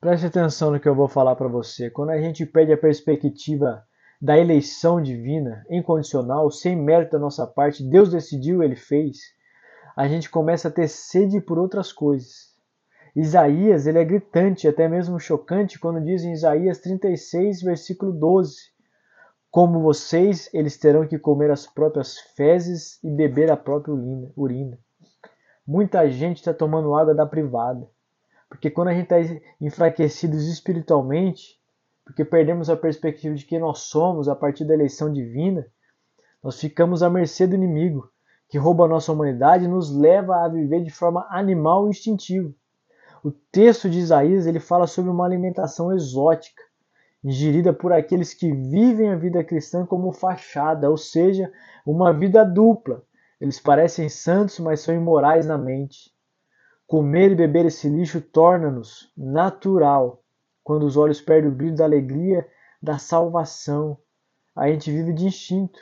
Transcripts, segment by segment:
Preste atenção no que eu vou falar para você. Quando a gente perde a perspectiva da eleição divina, incondicional, sem mérito da nossa parte, Deus decidiu, ele fez, a gente começa a ter sede por outras coisas. Isaías, ele é gritante, até mesmo chocante, quando diz em Isaías 36, versículo 12: Como vocês, eles terão que comer as próprias fezes e beber a própria urina. Muita gente está tomando água da privada. Porque quando a gente está enfraquecido espiritualmente, porque perdemos a perspectiva de quem nós somos a partir da eleição divina, nós ficamos à mercê do inimigo, que rouba a nossa humanidade e nos leva a viver de forma animal e instintiva. O texto de Isaías ele fala sobre uma alimentação exótica, ingerida por aqueles que vivem a vida cristã como fachada, ou seja, uma vida dupla, eles parecem santos, mas são imorais na mente. Comer e beber esse lixo torna-nos natural. Quando os olhos perdem o brilho da alegria, da salvação, a gente vive de instinto.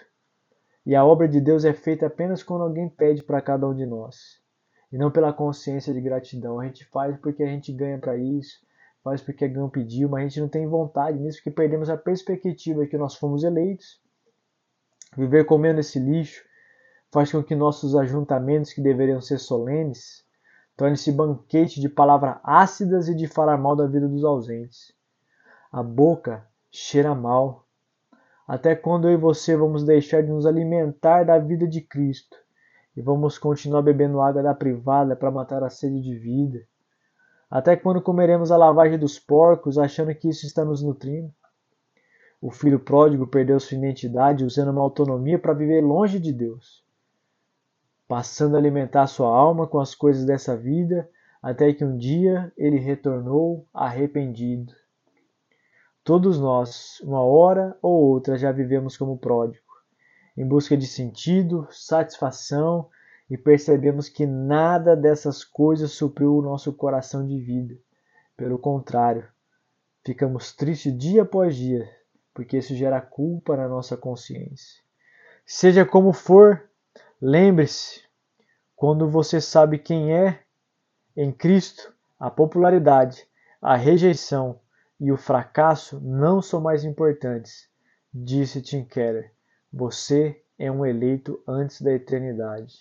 E a obra de Deus é feita apenas quando alguém pede para cada um de nós. E não pela consciência de gratidão. A gente faz porque a gente ganha para isso, faz porque alguém pediu, mas a gente não tem vontade nisso porque perdemos a perspectiva que nós fomos eleitos. Viver comendo esse lixo, faz com que nossos ajuntamentos, que deveriam ser solenes, tornem-se banquete de palavras ácidas e de falar mal da vida dos ausentes. A boca cheira mal. Até quando eu e você vamos deixar de nos alimentar da vida de Cristo e vamos continuar bebendo água da privada para matar a sede de vida? Até quando comeremos a lavagem dos porcos achando que isso está nos nutrindo? O filho pródigo perdeu sua identidade usando uma autonomia para viver longe de Deus passando a alimentar sua alma com as coisas dessa vida, até que um dia ele retornou arrependido. Todos nós, uma hora ou outra, já vivemos como pródigo, em busca de sentido, satisfação e percebemos que nada dessas coisas supriu o nosso coração de vida. Pelo contrário, ficamos tristes dia após dia, porque isso gera culpa na nossa consciência. Seja como for, Lembre-se, quando você sabe quem é em Cristo, a popularidade, a rejeição e o fracasso não são mais importantes, disse Tim Keller. Você é um eleito antes da eternidade.